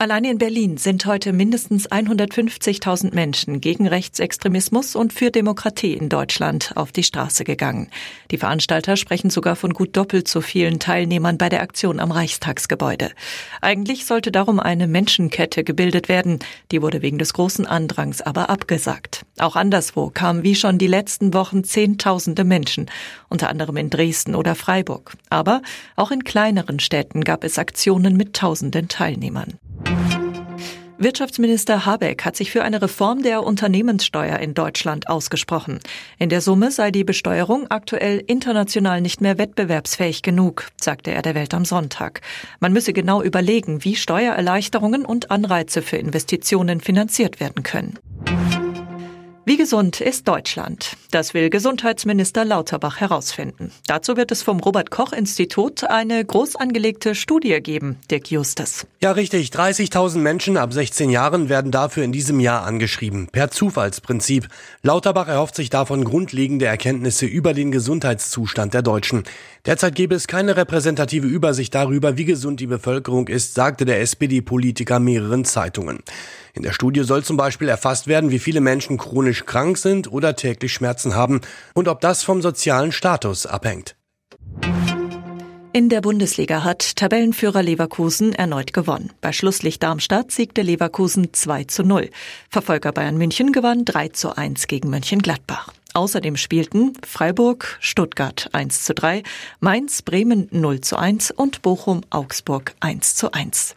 Allein in Berlin sind heute mindestens 150.000 Menschen gegen Rechtsextremismus und für Demokratie in Deutschland auf die Straße gegangen. Die Veranstalter sprechen sogar von gut doppelt so vielen Teilnehmern bei der Aktion am Reichstagsgebäude. Eigentlich sollte darum eine Menschenkette gebildet werden. Die wurde wegen des großen Andrangs aber abgesagt. Auch anderswo kamen wie schon die letzten Wochen Zehntausende Menschen, unter anderem in Dresden oder Freiburg. Aber auch in kleineren Städten gab es Aktionen mit tausenden Teilnehmern. Wirtschaftsminister Habeck hat sich für eine Reform der Unternehmenssteuer in Deutschland ausgesprochen. In der Summe sei die Besteuerung aktuell international nicht mehr wettbewerbsfähig genug, sagte er der Welt am Sonntag. Man müsse genau überlegen, wie Steuererleichterungen und Anreize für Investitionen finanziert werden können. Wie gesund ist Deutschland? Das will Gesundheitsminister Lauterbach herausfinden. Dazu wird es vom Robert Koch Institut eine groß angelegte Studie geben, Dirk Justus. Ja, richtig. 30.000 Menschen ab 16 Jahren werden dafür in diesem Jahr angeschrieben. Per Zufallsprinzip. Lauterbach erhofft sich davon grundlegende Erkenntnisse über den Gesundheitszustand der Deutschen. Derzeit gäbe es keine repräsentative Übersicht darüber, wie gesund die Bevölkerung ist, sagte der SPD-Politiker mehreren Zeitungen. In der Studie soll zum Beispiel erfasst werden, wie viele Menschen chronisch krank sind oder täglich Schmerzen haben und ob das vom sozialen Status abhängt. In der Bundesliga hat Tabellenführer Leverkusen erneut gewonnen. Bei Schlusslicht Darmstadt siegte Leverkusen 2 zu 0. Verfolger Bayern München gewann 3 zu 1 gegen Mönchengladbach. Außerdem spielten Freiburg, Stuttgart 1 zu 3, Mainz, Bremen 0 zu 1 und Bochum, Augsburg 1 zu 1.